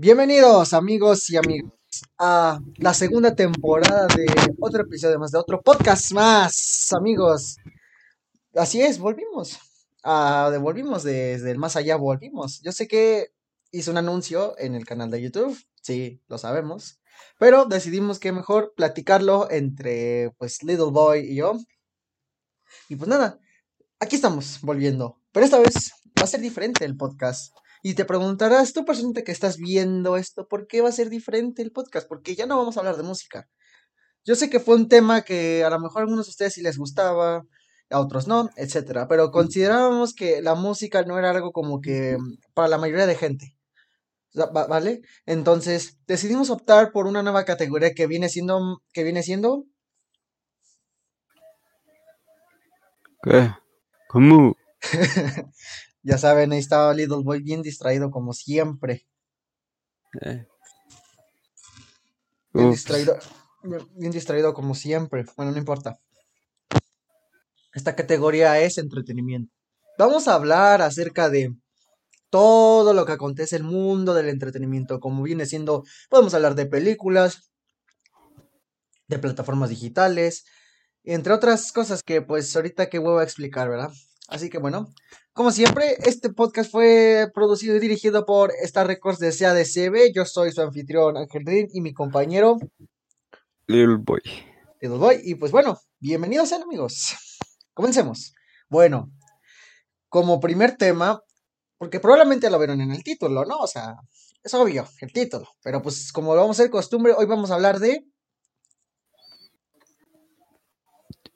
Bienvenidos amigos y amigas a la segunda temporada de otro episodio más, de otro podcast más, amigos. Así es, volvimos. Ah, volvimos desde el más allá, volvimos. Yo sé que hice un anuncio en el canal de YouTube, sí, lo sabemos, pero decidimos que mejor platicarlo entre pues Little Boy y yo. Y pues nada, aquí estamos volviendo, pero esta vez va a ser diferente el podcast. Y te preguntarás, tú persona que estás viendo esto, ¿por qué va a ser diferente el podcast? Porque ya no vamos a hablar de música. Yo sé que fue un tema que a lo mejor a algunos de ustedes sí les gustaba, a otros no, etcétera, pero considerábamos que la música no era algo como que para la mayoría de gente. ¿Vale? Entonces, decidimos optar por una nueva categoría que viene siendo que viene siendo ¿Qué? ¿Cómo? Ya saben, ahí estaba Little Boy bien distraído como siempre. Eh. Bien distraído, bien distraído como siempre. Bueno, no importa. Esta categoría es entretenimiento. Vamos a hablar acerca de todo lo que acontece en el mundo del entretenimiento, como viene siendo, podemos hablar de películas, de plataformas digitales, entre otras cosas que pues ahorita que voy a explicar, ¿verdad? Así que bueno, como siempre, este podcast fue producido y dirigido por Star Records de CADCB. Yo soy su anfitrión Ángel Rin y mi compañero Little Boy. Little Boy. Y pues bueno, bienvenidos sean amigos. Comencemos. Bueno, como primer tema, porque probablemente lo vieron en el título, ¿no? O sea, es obvio, el título. Pero pues como lo vamos a hacer costumbre, hoy vamos a hablar de,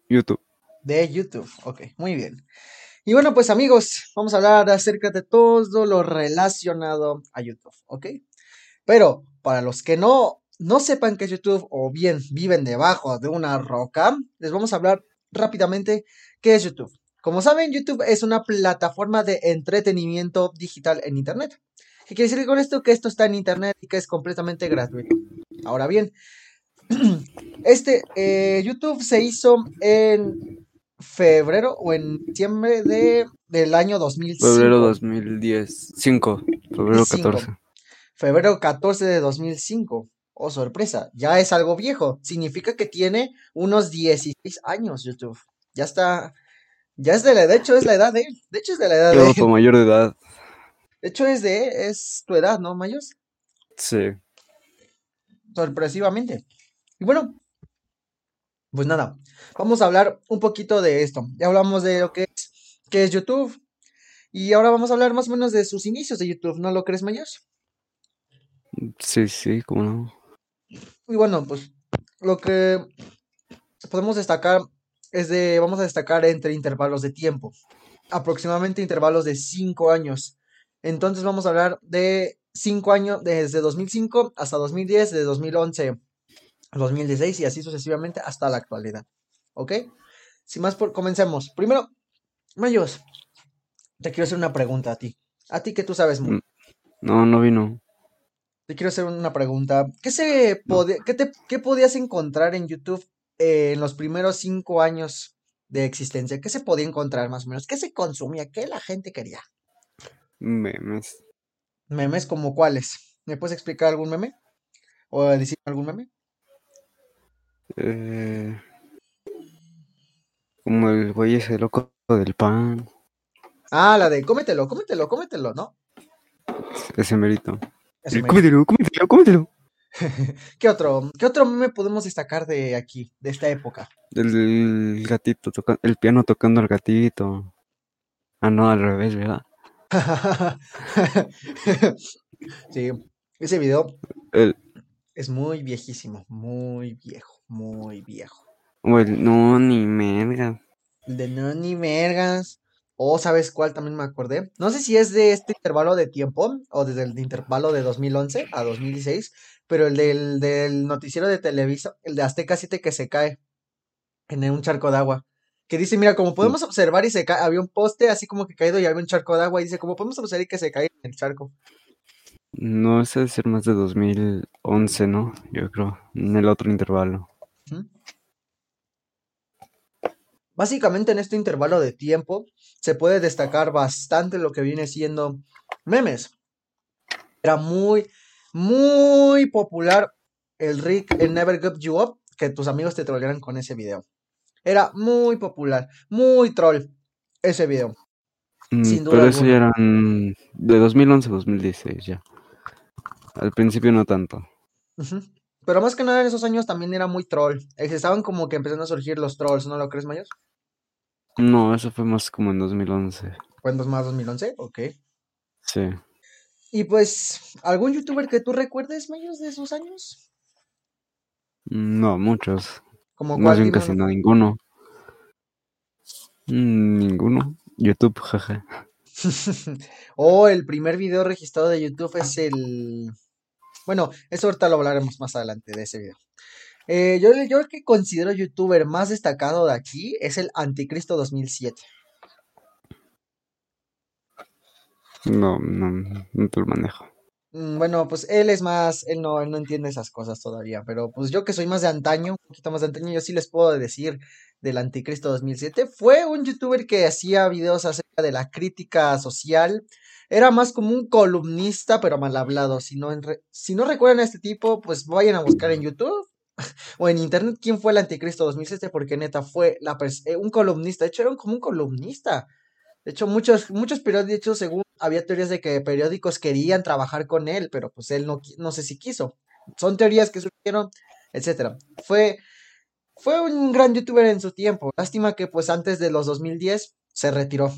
YouTube. de YouTube. Ok, muy bien. Y bueno, pues amigos, vamos a hablar acerca de todo lo relacionado a YouTube, ¿ok? Pero para los que no, no sepan qué es YouTube o bien viven debajo de una roca, les vamos a hablar rápidamente qué es YouTube. Como saben, YouTube es una plataforma de entretenimiento digital en Internet. ¿Qué quiere decir con esto? Que esto está en Internet y que es completamente gratuito. Ahora bien, este eh, YouTube se hizo en febrero o en diciembre de, del año 2005. Febrero 2010. 5. Febrero Cinco. 14. Febrero 14 de 2005. Oh, sorpresa, ya es algo viejo. Significa que tiene unos 16 años YouTube. Ya está, ya es de la, de hecho es la edad de él. De hecho es de la edad de él. mayor de edad. De hecho es de, es tu edad, ¿no, Mayos? Sí. sorpresivamente. Y bueno, pues nada, vamos a hablar un poquito de esto. Ya hablamos de lo que es, es YouTube. Y ahora vamos a hablar más o menos de sus inicios de YouTube, ¿no lo crees, Mayos? Sí, sí, cómo no. Y bueno, pues lo que podemos destacar es de, vamos a destacar entre intervalos de tiempo, aproximadamente intervalos de 5 años. Entonces vamos a hablar de 5 años, desde 2005 hasta 2010, de 2011 a 2016 y así sucesivamente hasta la actualidad. ¿Ok? Sin más, por, comencemos. Primero, Mayos, te quiero hacer una pregunta a ti. A ti que tú sabes mucho. No, no vino. Te quiero hacer una pregunta. ¿Qué se pode- qué te, qué podías encontrar en YouTube eh, en los primeros cinco años de existencia? ¿Qué se podía encontrar más o menos? ¿Qué se consumía? ¿Qué la gente quería? Memes. ¿Memes como cuáles? ¿Me puedes explicar algún meme? ¿O decir algún meme? Eh, como el güey ese loco del pan. Ah, la de cómetelo, cómetelo, cómetelo, ¿no? Ese merito. Ese meme. Cómetelo, cómetelo, cómetelo. ¿Qué otro, qué otro meme podemos destacar de aquí, de esta época? El gatito tocando, el piano tocando al gatito. Ah, no, al revés, ¿verdad? sí, ese video El, es muy viejísimo, muy viejo, muy viejo. o el no, ni merga. El de no ni vergas. O sabes cuál también me acordé. No sé si es de este intervalo de tiempo o desde el intervalo de 2011 a 2016, pero el del, del noticiero de Televisa, el de Azteca 7 que se cae en un charco de agua. Que dice, mira, como podemos observar y se cae, había un poste así como que caído y había un charco de agua y dice, como podemos observar y que se cae en el charco. No, ese debe ser más de 2011, ¿no? Yo creo, en el otro intervalo. Básicamente en este intervalo de tiempo se puede destacar bastante lo que viene siendo memes. Era muy, muy popular el Rick, el Never Give You Up, que tus amigos te trolearan con ese video. Era muy popular, muy troll ese video. Mm, Sin duda Pero eso ya eran de 2011 a 2016 ya. Al principio no tanto. Pero más que nada en esos años también era muy troll. Eh, Estaban como que empezando a surgir los trolls, ¿no lo crees, Mayos? No, eso fue más como en 2011. Fue en más 2011, ok. Sí. Y pues, ¿algún youtuber que tú recuerdes, Mayos, de esos años? No, muchos. Como Más bien casi no, ninguno. Mm, Ninguno. YouTube, jaja. Oh, el primer video registrado de YouTube es el... Bueno, eso ahorita lo hablaremos más adelante de ese video. Eh, yo, yo el que considero youtuber más destacado de aquí es el Anticristo 2007. No, no, no te lo manejo. Mm, Bueno, pues él es más, él no, él no entiende esas cosas todavía, pero pues yo que soy más de antaño, un poquito más de antaño, yo sí les puedo decir del Anticristo 2007. Fue un youtuber que hacía videos acerca de la crítica social, era más como un columnista, pero mal hablado. Si no, si no recuerdan a este tipo, pues vayan a buscar en YouTube o en internet quién fue el Anticristo 2007, porque neta fue eh, un columnista, de hecho era como un columnista. De hecho, muchos, muchos periódicos, según había teorías de que periódicos querían trabajar con él, pero pues él no, no sé si quiso. Son teorías que surgieron, etcétera. Fue, fue un gran youtuber en su tiempo. Lástima que pues antes de los 2010 se retiró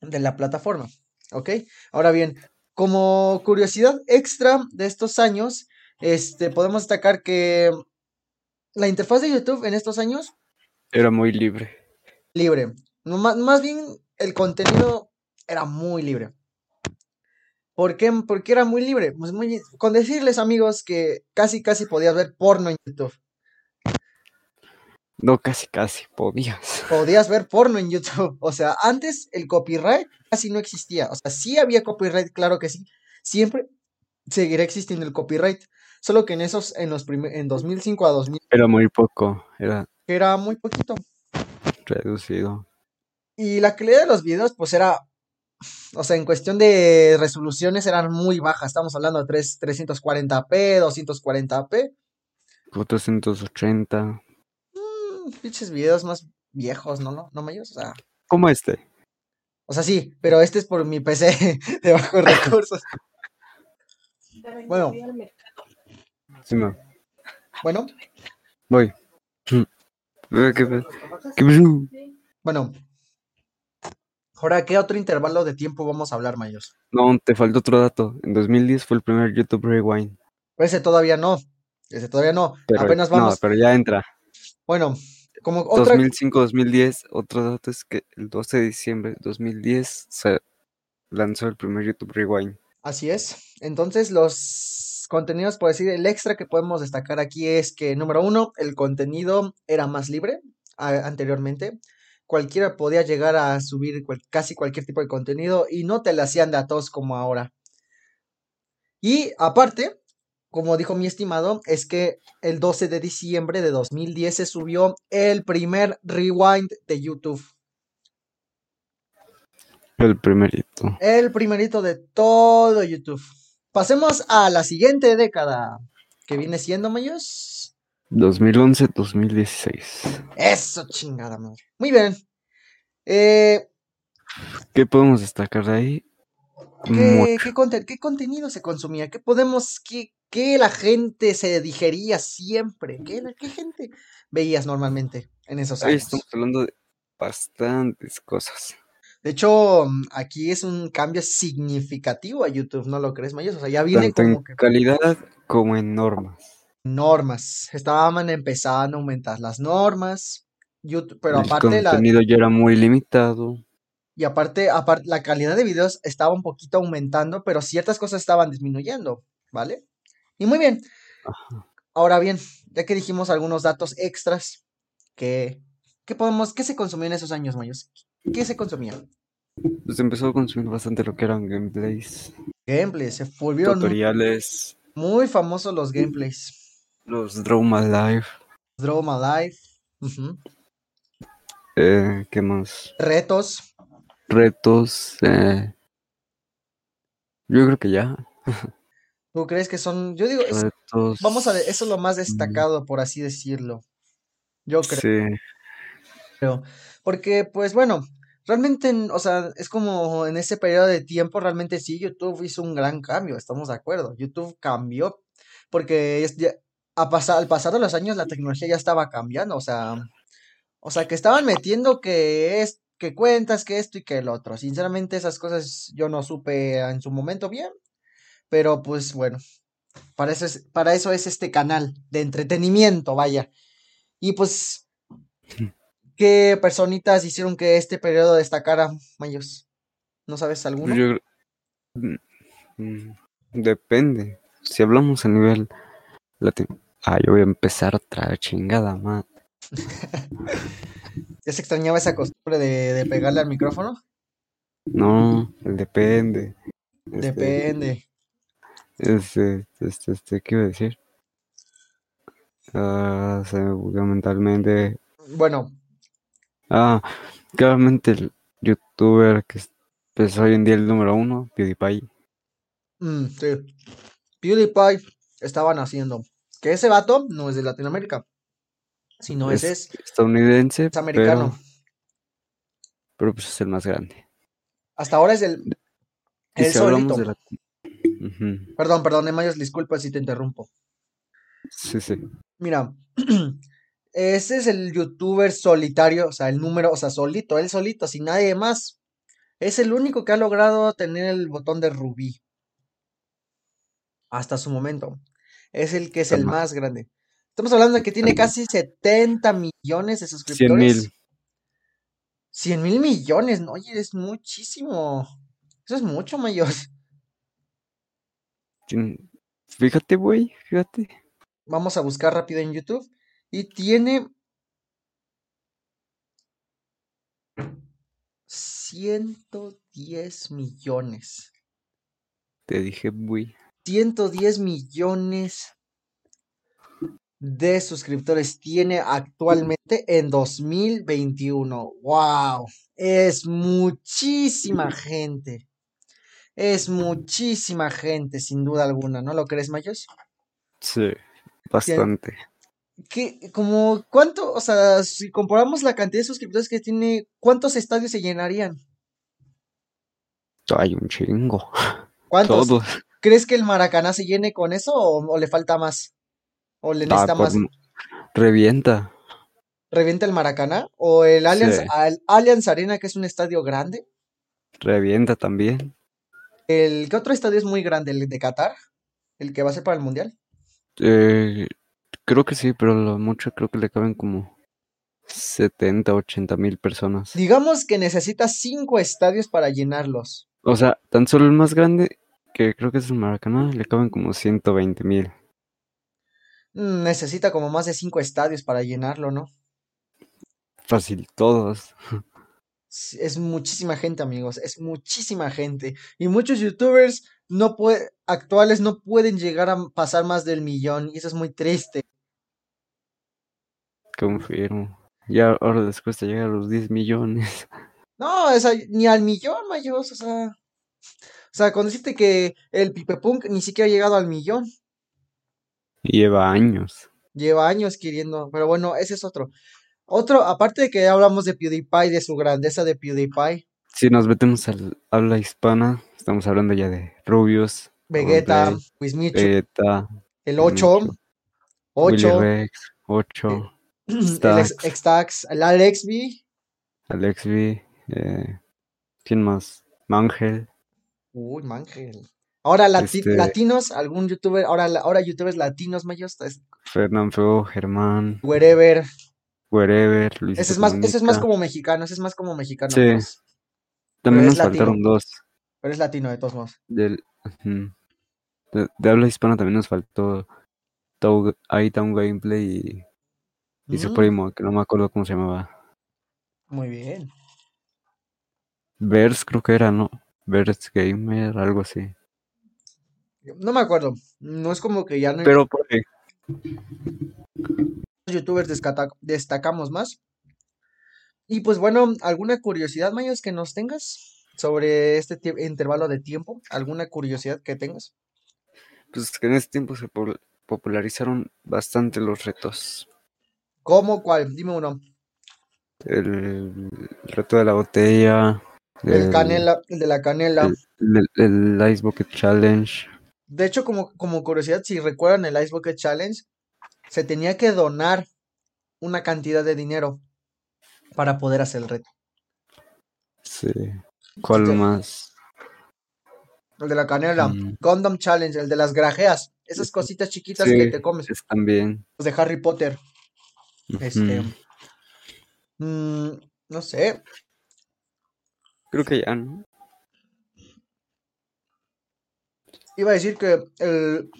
de la plataforma. ¿Ok? Ahora bien, como curiosidad extra de estos años, este, podemos destacar que la interfaz de YouTube en estos años Era muy libre. libre. No, más, más bien el contenido era muy libre. ¿Por qué? Porque era muy libre. Pues muy, con decirles, amigos, que casi, casi podías ver porno en YouTube. No, casi, casi, podías. Podías ver porno en YouTube. O sea, antes el copyright casi no existía. O sea, sí había copyright, claro que sí. Siempre seguirá existiendo el copyright. Solo que en esos, en los en 2005 a 2000, Era muy poco, era era muy poquito. reducido. Y la calidad de los videos, pues era, o sea, en cuestión de resoluciones eran muy bajas. Estamos hablando de 3, 340p, 240p. 480. Pinches videos más viejos, ¿no? ¿No, no mayos? O sea, Como este. o sea, sí, pero este es por mi PC de bajos recursos. Bueno, Sí, no. bueno, Voy. Bueno. Ahora, ¿qué otro intervalo de tiempo vamos a hablar, mayos? No, te falta otro dato. En 2010 fue el primer YouTube Rewind. Ese todavía no. Ese todavía no. Pero, Apenas no, vamos. pero ya entra. Bueno, como otra. 2005-2010, otro dato es que el 12 de diciembre de 2010 se lanzó el primer YouTube Rewind. Así es. Entonces, los contenidos, por decir, el extra que podemos destacar aquí es que, número uno, el contenido era más libre a- anteriormente. Cualquiera podía llegar a subir cual- casi cualquier tipo de contenido y no te le hacían de a tos como ahora. Y aparte, como dijo mi estimado, es que el 12 de diciembre de 2010 se subió el primer rewind de YouTube. El primerito. El primerito de todo YouTube. Pasemos a la siguiente década, que viene siendo, Mayos. 2011-2016. Eso, chingada madre. Muy bien. Eh, ¿Qué podemos destacar de ahí? ¿qué, qué contenido se consumía? ¿Qué podemos, qué, qué la gente se digería siempre? ¿Qué, gente veías normalmente en esos Ahí años? estamos hablando de bastantes cosas. De hecho, aquí es un cambio significativo a YouTube, ¿no lo crees, Mayos? O sea, ya viene Tanto en como que calidad como en normas. normas. Estaban empezando a aumentar las normas. YouTube, pero El aparte la, contenido ya era muy limitado. y aparte, aparte, la calidad de videos estaba un poquito aumentando, pero ciertas cosas estaban disminuyendo, ¿vale? Y muy bien. Ahora bien, ya que dijimos algunos datos extras, ¿qué, qué podemos, qué se consumía en esos años, Mayos? ¿Qué se consumía? Pues empezó a consumir bastante lo que eran gameplays, Gameplays, se volvieron tutoriales, muy famosos los gameplays. los Draw My Life, Draw My Life, eh, ¿qué más? retos, Retos, eh, yo creo que ya. ¿Tú crees que son, yo digo, es- vamos a ver, eso es lo más mm, destacado, por así decirlo. Yo creo. Sí, Creo. Porque, pues bueno, realmente, en- o sea, es como en ese periodo de tiempo, realmente sí, YouTube hizo un gran cambio, estamos de acuerdo. YouTube cambió, porque es ya- a pasar, al pasar de los años la tecnología ya estaba cambiando, o sea, o sea, que estaban metiendo que es, que cuentas, que esto y que el otro. Sinceramente, esas cosas yo no supe en su momento bien, pero pues bueno, para eso es, para eso es este canal de entretenimiento, vaya. Y pues ¿Qué personitas hicieron que este periodo destacara, Mayos? ¿No sabes alguno? yo creo- mm, depende. Si hablamos a nivel latino. Ah, yo voy a empezar otra chingada más. ¿Ya se extrañaba esa costumbre de, de pegarle al micrófono? No, depende. Este, Depende. Este, este, este, ¿qué iba a decir? Ah, se me bugueó mentalmente. Bueno, Ah, claramente el youtuber que es pues, hoy en día el número uno, PewDiePie. mm, sí. PewDiePie estaban haciendo. Que ese vato no es de Latinoamérica, sino ese es, estadounidense, es americano. pero, pero pues es el más grande. Hasta ahora es el, el si hablamos solito. de la... Perdón, perdón, Mayos, disculpa si te interrumpo. Sí, sí. Mira, ese es el youtuber solitario, o sea, el número, o sea, solito, él solito, sin nadie más. Es el único que ha logrado tener el botón de rubí. Hasta su momento. Es el que es el más grande. Estamos hablando de que tiene casi 70 millones de 100 suscriptores. mil. 100 mil millones, no, oye, es muchísimo. Eso es mucho, mayor. Fíjate, güey, fíjate. Vamos a buscar rápido en YouTube. Y tiene 110 millones. Te dije, güey. 110 millones de suscriptores tiene actualmente en 2021. ¡Wow! Es muchísima gente. Es muchísima gente, sin duda alguna. ¿No lo crees, Mayos? Sí, bastante. ¿Qué, como, cuánto, o sea, si comparamos la cantidad de suscriptores que tiene, ¿cuántos estadios se llenarían? Hay un chingo. ¿Cuántos? Todos. ¿Crees que el Maracaná se llene con eso o, o le falta más? ¿O le Ah, necesita por- más? Revienta. ¿Revienta el Maracaná? ¿O el Allianz, Sí. al- Allianz Arena, que es un estadio grande? Revienta también. ¿El qué otro estadio es muy grande? ¿El de Qatar? ¿El que va a ser para el Mundial? Eh, creo que sí, pero lo mucho creo que le caben como 70, 80 mil personas. Digamos que necesita cinco estadios para llenarlos. O sea, tan solo el más grande, que creo que es el Maracaná, le caben como 120 mil. Mm, Necesita como más de cinco estadios para llenarlo, ¿no? Fácil, todos. Es muchísima gente, amigos, es muchísima gente. Y muchos youtubers no pue- actuales no pueden llegar a pasar más del millón, y eso es muy triste. Confirmo. Ya ahora les cuesta llegar a los 10 millones. No, o sea, ni al millón, mayos, o sea. O sea, con decirte que el Pipepunk ni siquiera ha llegado al millón. Lleva años. Lleva años queriendo, pero bueno, ese es otro. Otro, aparte de que hablamos de PewDiePie, de su grandeza de PewDiePie, Si nos metemos al habla hispana, estamos hablando ya de Rubius, Vegeta, Wismichu, Vegeta, el 8, Michu, 8, Willy Rex, 8, el. Extax, el Alex V, eh, ¿quién más? Mangel, uy, Mangel. Ahora lati- Este- latinos, algún youtuber, ahora, ahora youtubers latinos, mayos, Fernán Feo, Germán, wherever. Wherever, Luisito Ese es más, ese es más como mexicano, ese es más como mexicano, Sí. pues, También nos latino. faltaron dos. pero es latino de todos modos. Del, de, de habla hispana también nos faltó Tau- iTown Gameplay y, y su Mm, primo, que no me acuerdo cómo se llamaba. muy bien. Vers creo que era, ¿no? Vers Gamer, algo así. No me acuerdo. No es como que ya no Pero por ahí. Youtubers destacamos más. Y pues bueno, ¿alguna curiosidad, Mayos, que nos tengas sobre este intervalo de tiempo? ¿Alguna curiosidad que tengas? Pues que en ese tiempo se po- popularizaron bastante los retos. ¿Cómo? ¿Cuál? Dime uno. El reto de la botella. El canela, el de la canela. El, el- el Ice Bucket Challenge. De hecho, como, como curiosidad, si recuerdan el Ice Bucket Challenge, se tenía que donar una cantidad de dinero para poder hacer el reto. Sí. ¿Cuál Sí, te- más? El de la canela. Mm. Condom Challenge, el de las grajeas. Esas cositas chiquitas Sí, que te comes. es también. Los de Harry Potter. Este. Mm, no sé. Creo que ya, ¿no? Iba a decir que el.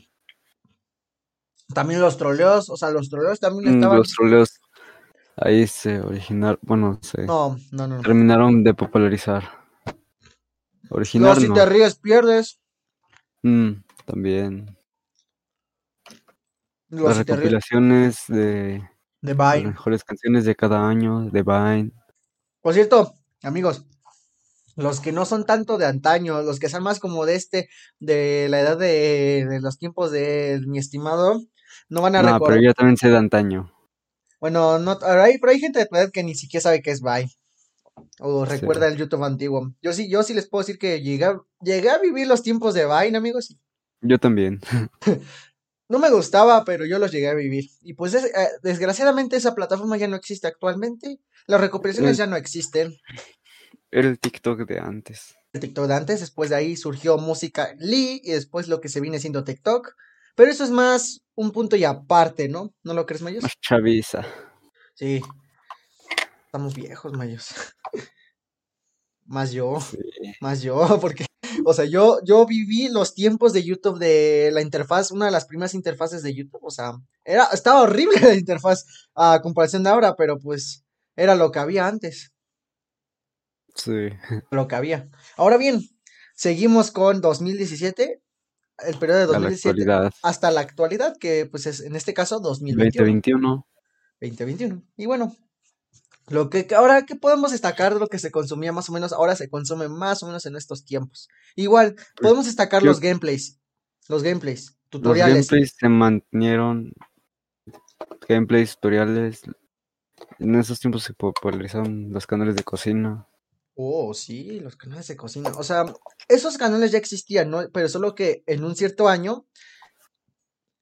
También los troleos. O sea, los troleos también Mm, estaban. Los troleos ahí se originaron, bueno, se No, no, no. terminaron de popularizar. No, Originar si no. te ríes, pierdes. Mm, también. Las si recopilaciones de De las Vine. mejores canciones de cada año, de Vine. Por cierto, amigos, los que no son tanto de antaño, los que son más como de este, de la edad de, de los tiempos de mi estimado, no van a No, recordar. pero yo también sé de antaño. Bueno, no, hay, pero hay gente de tu edad que ni siquiera sabe qué es Vine. O Sí. recuerda el YouTube antiguo. Yo sí, yo sí les puedo decir que llegué, a- llegué a vivir los tiempos de Vine, amigos. Yo también. No me gustaba, pero yo los llegué a vivir. Y pues es- eh, desgraciadamente esa plataforma ya no existe actualmente. Las recopilaciones El- ya no existen. Era el TikTok de antes. el TikTok de antes, después de ahí surgió música Lee y después lo que se viene siendo TikTok. Pero eso es más un punto y aparte, ¿no? ¿No lo crees, Mayos? Más chaviza. Sí. Estamos viejos, Mayos. Más yo, Sí. más yo, porque, o sea, yo, yo viví los tiempos de YouTube de la interfaz, una de las primeras interfaces de YouTube, o sea, era, estaba horrible la interfaz a comparación de ahora, pero pues era lo que había antes. Sí. lo que había. Ahora bien, seguimos con 2017, el periodo de A la 2017 actualidad. hasta la actualidad, que pues es en este caso 2021. 2021. 2021. Y bueno, lo que ahora que podemos destacar de lo que se consumía más o menos, ahora se consume más o menos en estos tiempos. Igual, podemos destacar yo- los gameplays, los gameplays, Los tutoriales. gameplays se mantenieron. Gameplays, tutoriales. En esos tiempos se popularizaron los canales de cocina. Oh, sí, los canales de cocina. O sea, esos canales ya existían, ¿no? Pero solo que en un cierto año,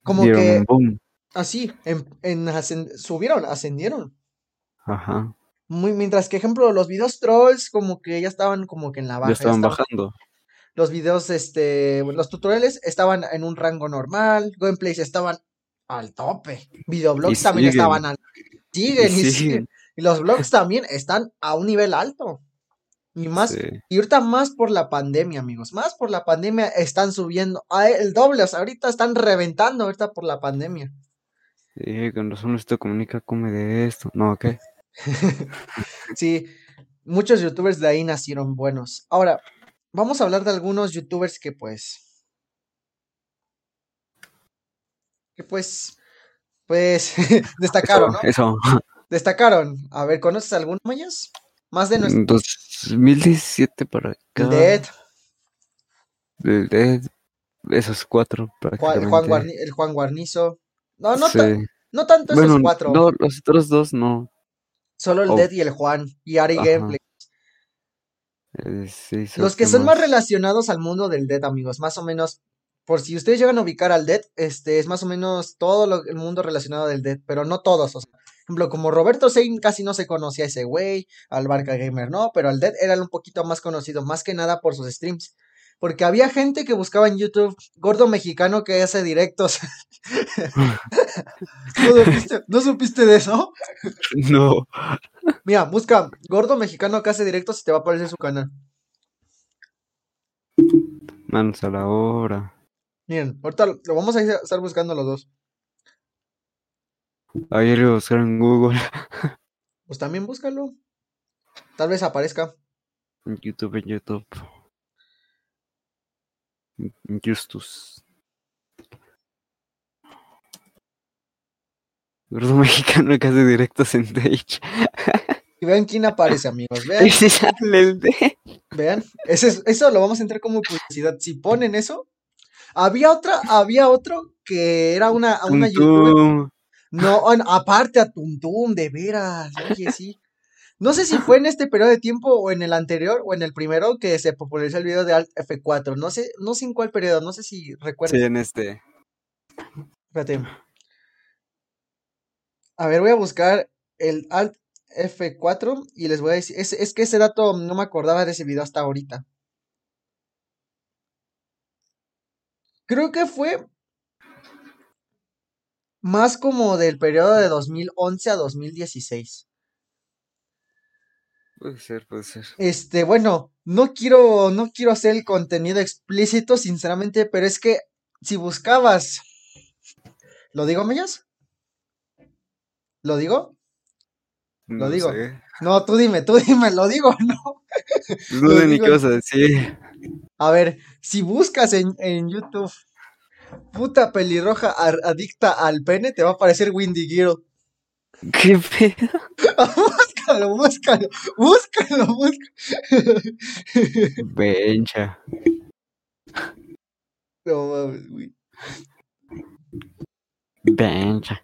como Dieron que boom. así, en, en ascend- subieron, ascendieron. Ajá. Muy, mientras que, ejemplo, los videos trolls como que ya estaban como que en la baja. Ya ya estaban estaban- bajando. Los videos, este, los tutoriales estaban en un rango normal, gameplays estaban al tope, videoblogs Y también siguen. estaban al, siguen y Y siguen, siguen. y los blogs también están a un nivel alto. Y más, Sí. y ahorita más por la pandemia, amigos, más por la pandemia están subiendo, ah, el doble, o sea, ahorita están reventando ahorita por la pandemia. Sí, con razón esto comunica, come de esto. No, ¿qué? Sí, muchos youtubers de ahí nacieron buenos. Ahora, vamos a hablar de algunos youtubers que pues, que pues, pues, destacaron, ¿no? Eso. Destacaron. A ver, ¿conoces alguno, Mayas? Más de nuestro. 2017 para acá. El Dead, El Dead. Esos cuatro prácticamente. Juan Guarni- el Juan Guarnizo. No, no, Sí. no tanto esos cuatro. no, los otros dos no. Solo el Oh. Dead y el Juan. Y Ari. Gameplay. Eh, sí, Los que son más relacionados al mundo del Dead, amigos, más o menos, por si ustedes llegan a ubicar al Dead, este es más o menos todo lo- el mundo relacionado del Dead, pero no todos, o sea, ejemplo, como Roberto Sein casi no se conocía a ese güey, al Barca Gamer no, pero al Dead era un poquito más conocido, más que nada por sus streams, porque había gente que buscaba en YouTube gordo mexicano que hace directos. ¿No supiste, ¿No supiste de eso? No. Mira, busca gordo mexicano que hace directos y te va a aparecer su canal. Manos a la obra. Miren, ahorita lo vamos a estar buscando los dos. Ayer a buscar en Google. Pues también búscalo. Tal vez aparezca. En YouTube, en YouTube. Justus. Gordo mexicano que hace directos en Twitch. Y vean quién aparece, amigos. Vean, Ahí sí sale el de. vean. Es- eso lo vamos a entrar como publicidad. Si ponen eso, Había otra, había otro que era una, una youtuber. Tum, No, aparte a Tuntum, de veras. Oye, sí. No sé si fue en este periodo de tiempo o en el anterior o en el primero que se popularizó el video de Alt F4. No sé, no sé en cuál periodo, no sé si recuerdas. Sí, en este. Espérate. A ver, voy a buscar el Alt F4 y les voy a decir. Es, es que ese dato no me acordaba de ese video hasta ahorita. Creo que fue más como del periodo de 2011 a 2016. Puede ser, puede ser. Este, bueno, no quiero, no quiero hacer el contenido explícito, sinceramente, pero es que si buscabas. ¿Lo digo, Mellas? ¿Lo digo? Lo No digo. sé. No, tú dime, tú dime, ¿lo digo no? No sé ni qué vas a decir. A ver, si buscas en, en YouTube puta pelirroja adicta al pene, te va a aparecer Windy Girl. ¿Qué pedo? Búscalo, búscalo, búscalo, búscalo. Bencha. No mames, güey. Bencha.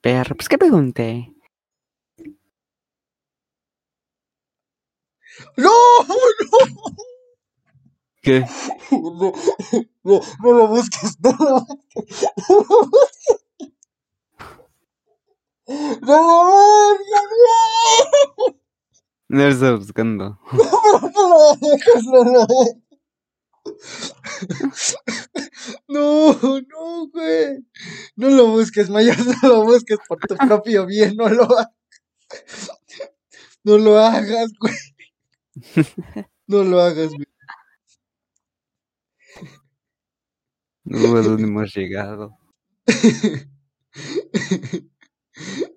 Perro, pues qué pregunté. ¡No! ¡No! ¿Qué? No, no, no lo busques, no lo busques. No lo busques, No lo estaba buscando. no, no lo busques, no lo No, no, güey. No lo busques, Mayas, no lo busques por tu propio bien, no lo hagas. No lo hagas, güey. No lo hagas, güey. No a dónde hemos llegado.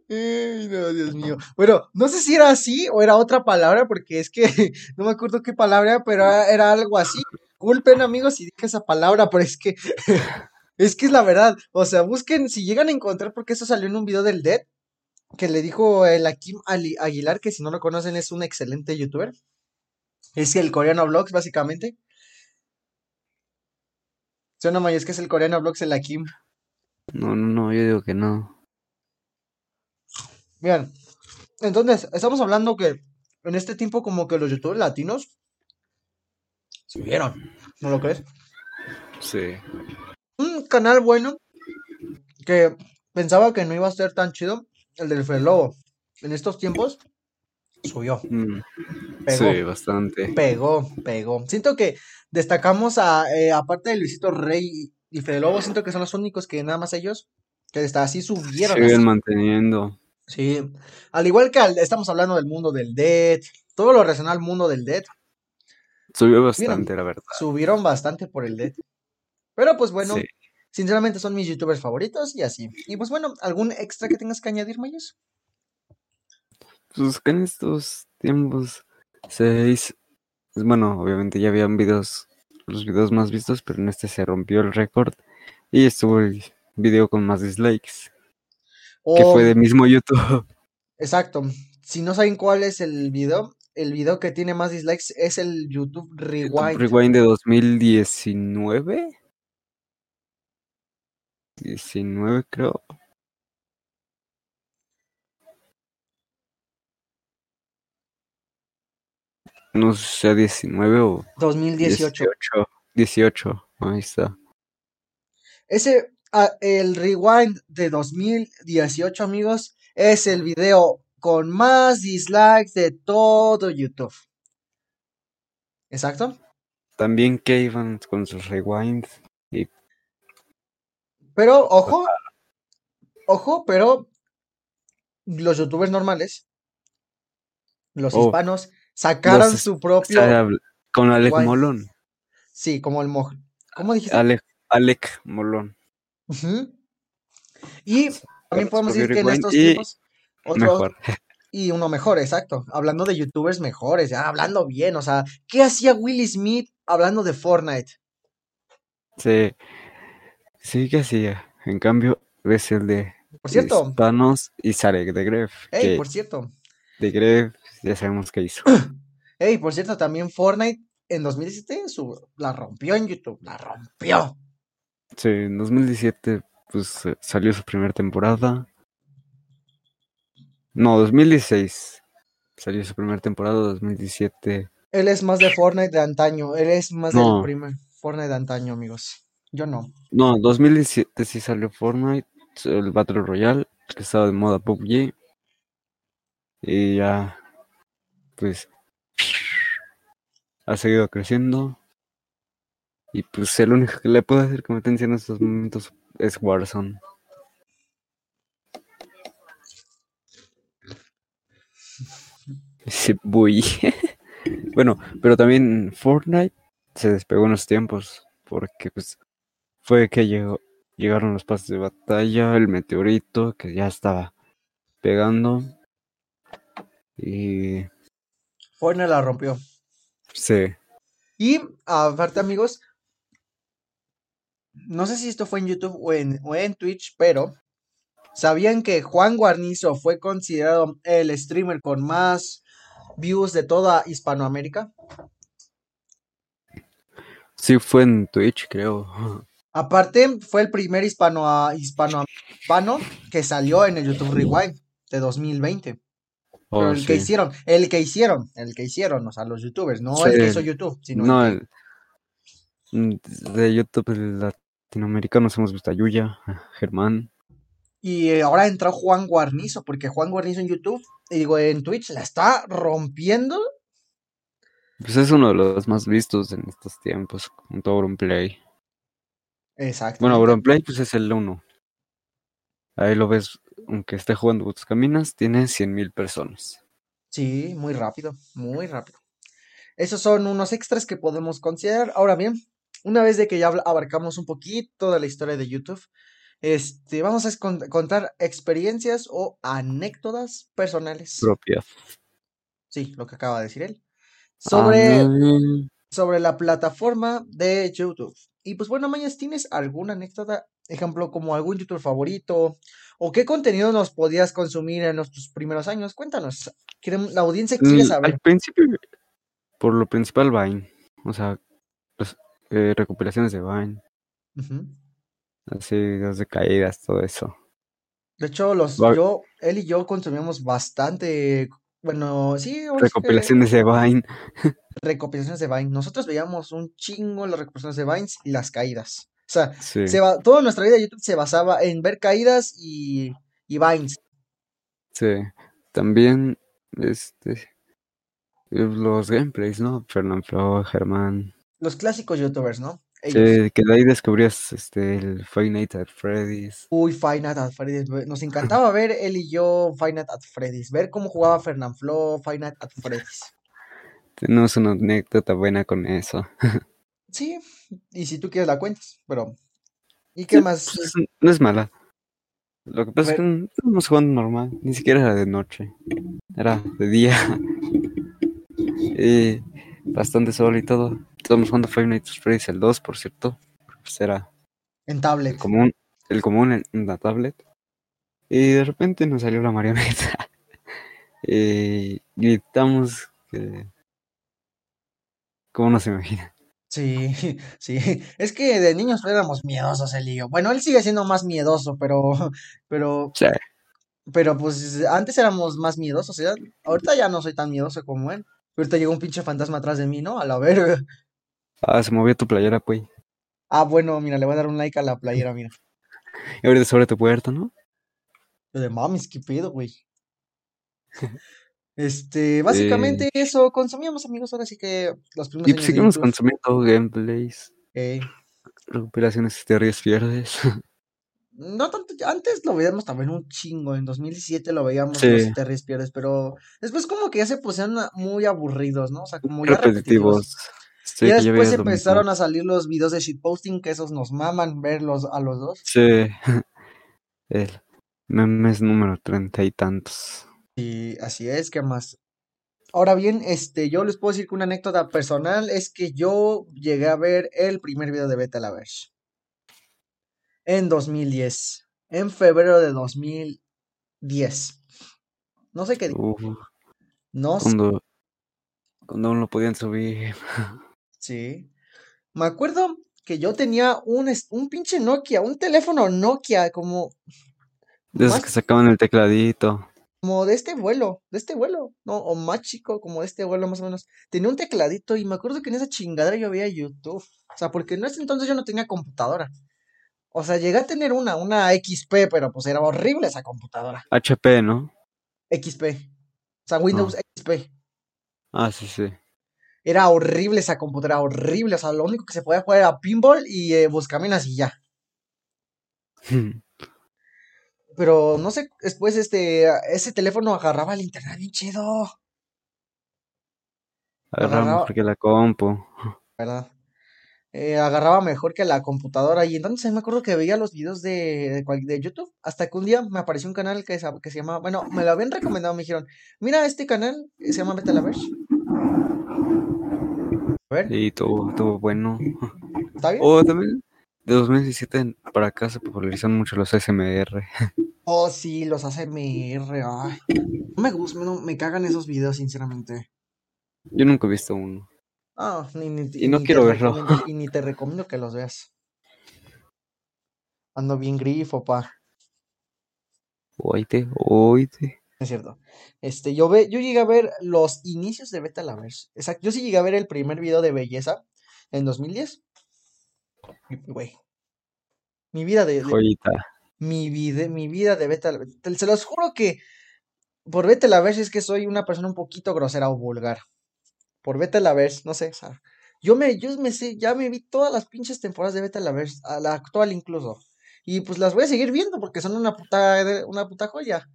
Ay, no, Dios mío. Bueno, no sé si era así o era otra palabra, porque es que no me acuerdo qué palabra, pero era, algo así. Culpen, amigos, si dije esa palabra, pero es que es que es la verdad. O sea, busquen, si llegan a encontrar, porque eso salió en un video del Dead, que le dijo el Akim Aguilar, que si no lo conocen es un excelente youtuber. Es el coreano vlogs, básicamente. Suena Maya, es que es el coreano vlogs el Akim. No, no, no, yo digo que no. Bien, entonces, estamos hablando que en este tiempo como que los youtubers latinos subieron, ¿no lo crees? Sí. Un canal bueno que pensaba que no iba a ser tan chido, el del Fred Lobo. En estos tiempos subió, Mm, pegó, Sí, bastante. pegó, pegó. Siento que destacamos a, eh, aparte de Luisito Rey y Fred Lobo, siento que son los únicos que nada más ellos, que hasta así subieron. Siguen así. manteniendo. Sí, al igual que al- estamos hablando del mundo del Dead, todo lo relacionado al mundo del Dead, Subió bastante, la verdad. subieron bastante por el Dead. Pero pues bueno, Sí. sinceramente son mis youtubers favoritos y así. Y pues bueno, ¿algún extra que tengas que añadir, Mayos? Pues que en estos tiempos se hizo- pues, bueno, obviamente ya habían videos, los videos más vistos, pero en este se rompió el récord y estuvo el video con más dislikes, que fue de mismo YouTube. Exacto. Si no saben cuál es el video, el video que tiene más dislikes es el YouTube Rewind. Rewind de 2019. 19 creo. No sé si sea 19 o 2018. 18. 18, ahí está. Ese, ah, el Rewind de 2018, amigos, es el video con más dislikes de todo YouTube. Exacto. También Kevin con sus rewinds. Pero, ojo, ojo, pero los youtubers normales, los Oh, hispanos, sacaron los su propio, con Alec. Molón. sí, como el moj, ¿cómo dijiste? Alec, Alec Molón. Y también su podemos decir que en estos tiempos, otro, Mejor. y uno mejor, exacto, hablando de youtubers mejores, ya hablando bien, o sea, ¿qué hacía Will Smith hablando de Fortnite? Sí. Sí que hacía. En cambio, es el de Por cierto, Hispanos y Sarek de Gref. que por cierto, de Gref ya sabemos qué hizo. hey, por cierto, también Fortnite en 2017 su- la rompió en YouTube, la rompió. Sí, en 2017 pues eh, salió su primera temporada. No, 2016 salió su primera temporada, 2017. Él es más de Fortnite de antaño. Él es más del No. primer Fortnite de antaño, amigos. Yo no. No, 2017 sí salió Fortnite, el Battle Royale, que estaba de moda PUBG. Y ya, pues, ha seguido creciendo. Y pues el único que le puedo hacer competencia en estos momentos es Warzone. Sí, voy. bueno, pero también Fortnite se despegó en los tiempos, porque pues fue que llegaron los pases de batalla, el meteorito, que ya estaba pegando. Y Fortnite la rompió. sí, Y aparte, amigos, no sé si esto fue en YouTube o en, o en Twitch, pero ¿sabían que Juan Guarnizo fue considerado el streamer con más views de toda Hispanoamérica? sí fue en Twitch, creo. Aparte, fue el primer hispano, hispano, hispano que salió en el YouTube Rewind de 2020. Oh, el que hicieron, el que hicieron, el que hicieron, o sea, los youtubers, no el que hizo YouTube, sino No, el que- de YouTube el latinoamericanos hemos visto a Yuya, a Germán. Y eh, ahora entró Juan Guarnizo, porque Juan Guarnizo en YouTube, y digo, en Twitch la está rompiendo. Pues es uno de los más vistos en estos tiempos, junto a Auronplay. Exacto. Bueno, Auronplay pues es el uno. Ahí lo ves, aunque esté jugando Buscaminas, tiene 100.000 personas. Sí, muy rápido, muy rápido. Esos son unos extras que podemos considerar. Ahora bien, una vez de que ya abarcamos un poquito de la historia de YouTube, este, vamos a contar experiencias o anécdotas personales. Propias. Sí, lo que acaba de decir él. Sobre, Ándale. sobre la plataforma de YouTube. Y pues bueno, Mayas, ¿tienes alguna anécdota? Ejemplo, como algún youtuber favorito. ¿O qué contenido nos podías consumir en nuestros primeros años? Cuéntanos. La audiencia quiere Mm, saber. Al principio, por lo principal, Vine. O sea, las eh, recopilaciones de Vine. Así, videos de caídas, todo eso. De hecho, los, Va- yo, él y yo consumíamos bastante, bueno, sí, que Recopilaciones de Vine. recopilaciones de Vine. Nosotros veíamos un chingo las recopilaciones de Vines y las caídas. O sea, Sí. se toda nuestra vida de YouTube se basaba en ver caídas y, y Vines. Sí. También, este. Los gameplays, ¿no? Fernando Germán. Los clásicos youtubers, ¿no? Que de ahí descubrías este, el Five Nights at Freddy's. Uy, Five Nights at Freddy's. Nos encantaba ver él y yo Five Nights at Freddy's. Ver cómo jugaba Fernanfloo, Five Nights at Freddy's. Tenemos una anécdota buena con eso. Sí, y si tú quieres la cuentas, pero... ¿Y qué Sí, más? pues, es- no es mala. Lo que pasa es que no estábamos jugando normal, ni siquiera era de noche, era de día. y bastante sol y todo. Estábamos jugando Five Nights at Freddy's el 2, por cierto. Pues era En el tablet. común, el común en, en la tablet. Y de repente nos salió la marioneta. y gritamos que... ¿Cómo no se imagina? Sí, sí. Es que de niños éramos miedosos yo. Bueno, él sigue siendo más miedoso, pero, pero, Sí. pero pues antes éramos más miedosos. ¿ya? Ahorita ya no soy tan miedoso como él. Ahorita llegó un pinche fantasma atrás de mí, ¿no? A la verga. Ah, se movió tu playera, pues. Ah, bueno, mira, le voy a dar un like a la playera, mira. Y ahorita sobre tu puerta, ¿no? Yo de mames, qué pedo, güey. Este, básicamente eso consumíamos, amigos. Ahora sí que los primeros Y pues de seguimos YouTube. consumiendo gameplays, eh, recuperaciones te ríes pierdes. no tanto, antes lo veíamos también un chingo. En 2017 lo veíamos Sí. los Terries Pierdes, pero después como que ya se pusieron muy aburridos, ¿no? O sea, como ya repetitivos. repetitivos. Sí, Y ya después empezaron a salir los videos de shitposting, que esos nos maman verlos a los dos. Sí. El memes número treinta y tantos. Y así es, ¿qué más? Ahora bien, este, yo les puedo decir que una anécdota personal es que yo llegué a ver el primer video de Beta la Verge en 2010, en febrero de 2010. No sé qué, di- Uf, no sé, cuando, cuando aún lo podían subir. sí. Me acuerdo que yo tenía un, un pinche Nokia, un teléfono Nokia, como, De esos que sacaban el tecladito. Como de este vuelo, de este vuelo, ¿no? O más chico, como de este vuelo más o menos. Tenía un tecladito y me acuerdo que en esa chingadera yo veía YouTube. O sea, porque en ese entonces yo no tenía computadora. O sea, llegué a tener una, una XP, pero pues era horrible esa computadora. HP, ¿no? XP. O sea, Windows XP. Ah, sí, sí. Era horrible esa computadora, horrible. O sea, lo único que se podía jugar era pinball y eh, buscaminas y ya. Pero no sé, después este, ese teléfono agarraba el internet bien chido, Agarraba mejor que la compu. ¿verdad? Eh, agarraba mejor que la computadora. Y entonces me acuerdo que veía los videos de, de, YouTube. Hasta que un día me apareció un canal que, se- que se llamaba, bueno, me lo habían recomendado, me dijeron, mira este canal, se llama Vete a la Verge. A ver, Y todo, todo bueno. ¿está bien? O también de 2017 para acá se popularizan mucho los SMR. Oh, sí, los ASMR, ay. No me gustan, no, me cagan esos videos, sinceramente. Yo nunca he visto uno. Ah, ni, ni, Y no ni quiero verlo. y ni te recomiendo que los veas. Ando bien grifo, pa. Oíte, oíte. Es cierto. Este, yo ve, yo llegué a ver los inicios de Beta Lavers. Exacto. Yo sí llegué a ver el primer video de belleza en 2010. Güey. Mi vida de, de- Joyita. mi vida, mi vida de Beta Te- Se los juro que por Beta Lavers es que soy una persona un poquito grosera o vulgar. Por Beta Lavers, no sé, o sea, yo me, yo me sé, ya me vi todas las pinches temporadas de Beta Lavers, a la actual incluso. Y pues las voy a seguir viendo porque son una puta, una puta joya.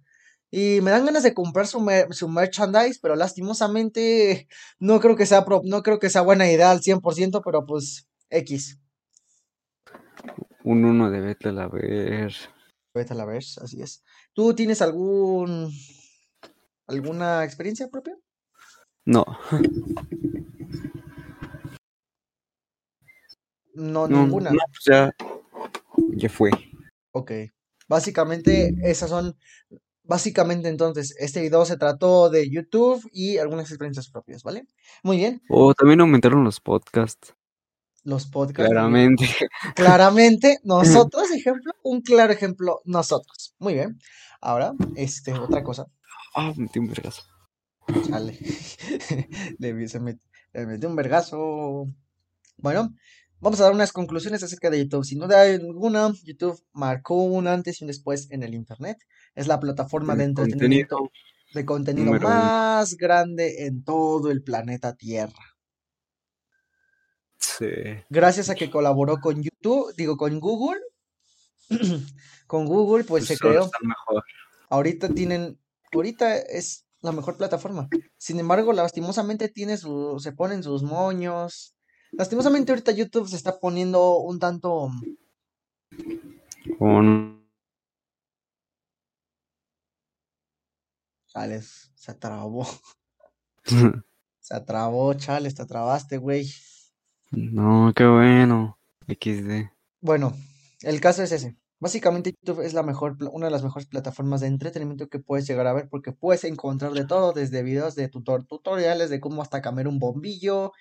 Y me dan ganas de comprar su, mer- su merchandise, pero lastimosamente no creo que sea pro- no creo que sea buena idea al 100%, pero pues X. Un uno de vete a la ver. Beta Lavers, así es. ¿Tú tienes algún alguna experiencia propia? No, No, no, ninguna. no, pues ya, ya fue. Ok. Básicamente, esas son. Básicamente, entonces, este video se trató de YouTube y algunas experiencias propias, ¿vale? Muy bien. O también aumentaron los podcasts, Los podcasts. claramente. Claramente, nosotros, ejemplo, un claro ejemplo, nosotros. Muy bien. Ahora, este, otra cosa. Ah, metí un vergazo. Chale. Le, se met- le metió un vergazo. Bueno, vamos a dar unas conclusiones acerca de YouTube. Sin duda alguna, YouTube marcó un antes y un después en el Internet. Es la plataforma de entretenimiento, contenido de contenido número uno. más grande en todo el planeta Tierra. Sí. Gracias a que colaboró con YouTube, digo, con Google. Con Google, pues se Pues creó. mejor. Ahorita tienen, ahorita es la mejor plataforma. Sin embargo, lastimosamente tiene su, se ponen sus moños. Lastimosamente ahorita YouTube se está poniendo un tanto, Con... chales, se trabó, se trabó, chales, te trabaste, güey. No, qué bueno. XD. Bueno, el caso es ese. Básicamente YouTube es la mejor, una de las mejores plataformas de entretenimiento que puedes llegar a ver porque puedes encontrar de todo, desde videos de tutor tutoriales de cómo hasta cambiar un bombillo,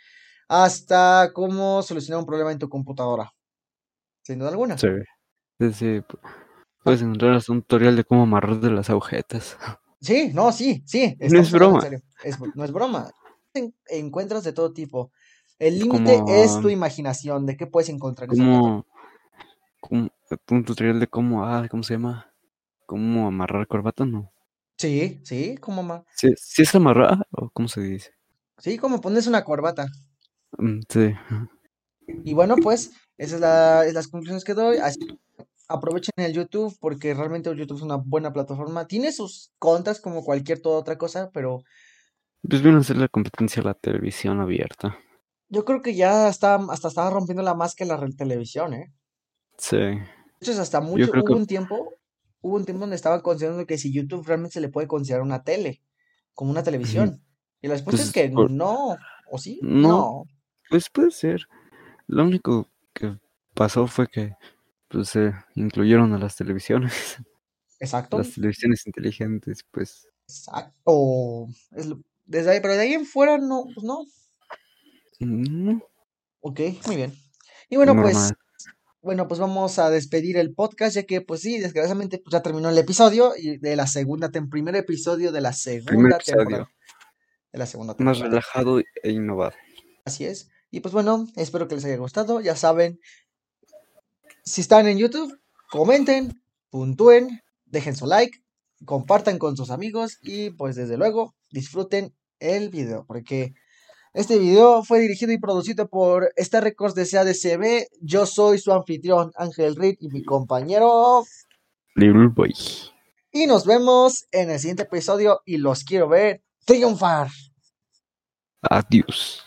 hasta cómo solucionar un problema en tu computadora. Sin duda alguna. Sí. Sí, sí. pu- Puedes encontrar hasta un tutorial de cómo amarrar de las agujetas. Sí, no, sí, sí. No es en broma. serio. Es br- no es broma. En- encuentras de todo tipo. El límite Como, es tu imaginación de qué puedes encontrar como, como un tutorial de cómo, ah, ¿cómo se llama? ¿Cómo amarrar corbata? No. Sí, sí, como ma- ¿Sí, sí es amarrar o cómo se dice? sí, como pones una corbata. Mm, Sí. Y bueno, pues, esas es la, es las conclusiones que doy. Así aprovechen el YouTube porque realmente el YouTube es una buena plataforma. Tiene sus contras como cualquier toda otra cosa, pero Pues viene a ser la competencia a la televisión abierta. Yo creo que ya está, hasta estaba rompiendo la más que la televisión, ¿eh? Sí. De hecho, es hasta mucho, hubo que un tiempo, hubo un tiempo donde estaba considerando que si YouTube realmente se le puede considerar una tele, como una televisión. Y la respuesta es Pues que por- no, ¿o sí? no, No. pues puede ser. Lo único que pasó fue que pues se incluyeron a las televisiones, Exacto. las televisiones inteligentes, pues Exacto. Es lo- desde ahí, pero de ahí en fuera no, pues no. No. Ok, muy bien. Y bueno, pues, bueno, pues vamos a despedir el podcast, ya que, pues sí, desgraciadamente pues, ya terminó el episodio y de la segunda, tem- primer episodio de la segunda temporada. De la segunda Más temporada. relajado e innovado. Así es. Y pues bueno, espero que les haya gustado. Ya saben, si están en YouTube, comenten, puntúen, dejen su like, compartan con sus amigos y pues desde luego disfruten el video, porque este video fue dirigido y producido por Star Records de CADCB. Yo soy su anfitrión Ángel Reed y mi compañero. Little Boy. Y nos vemos en el siguiente episodio y los quiero ver triunfar. Adiós.